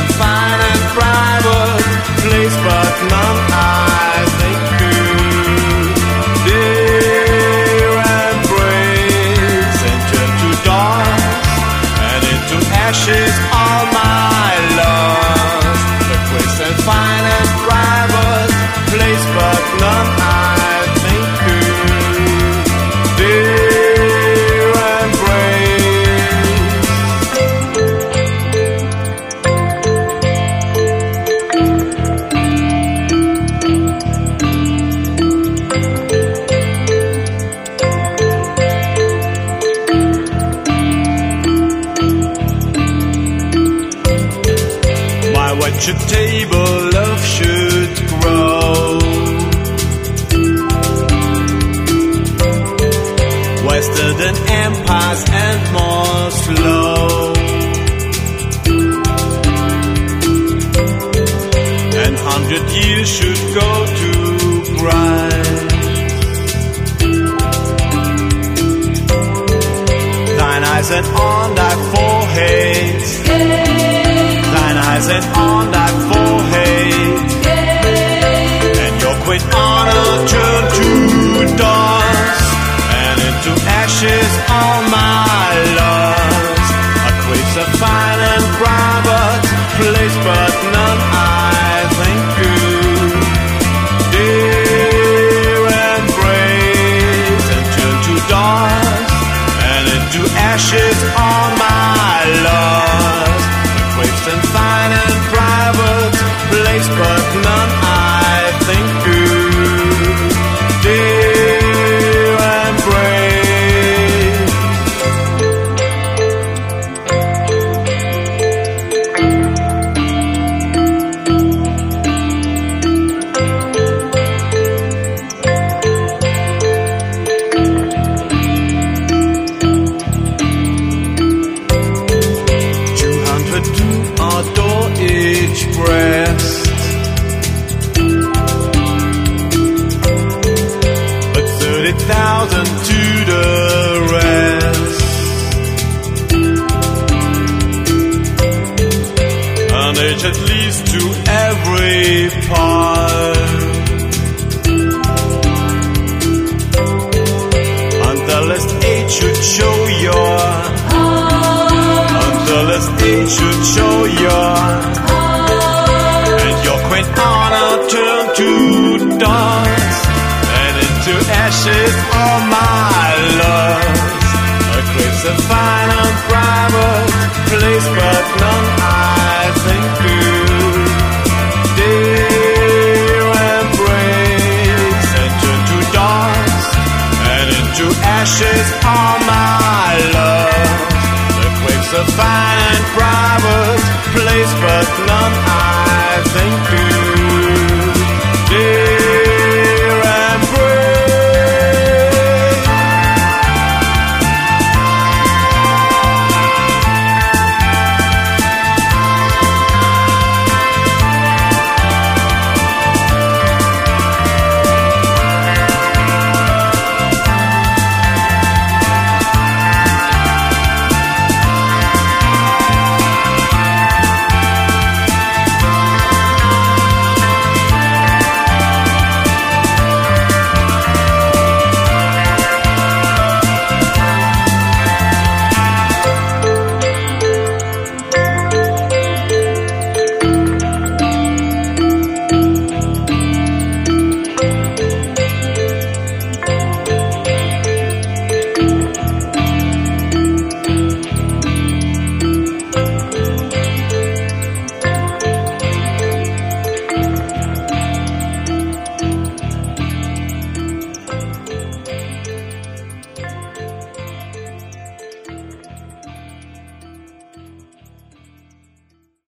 and fine Watch a table love should grow. Western empires and more slow. And hundred years should go to bright. Thine eyes and on thy forehead and on thy forehead. And your queen honor turn to dust and into ashes all my loves. A queen's a fine and private place, but none I think good. Dear embrace and turn to dust and into ashes all but An age at least to every part. Until last age should show your until this age should show your and your quaint honor turn to dust and into ashes all my but none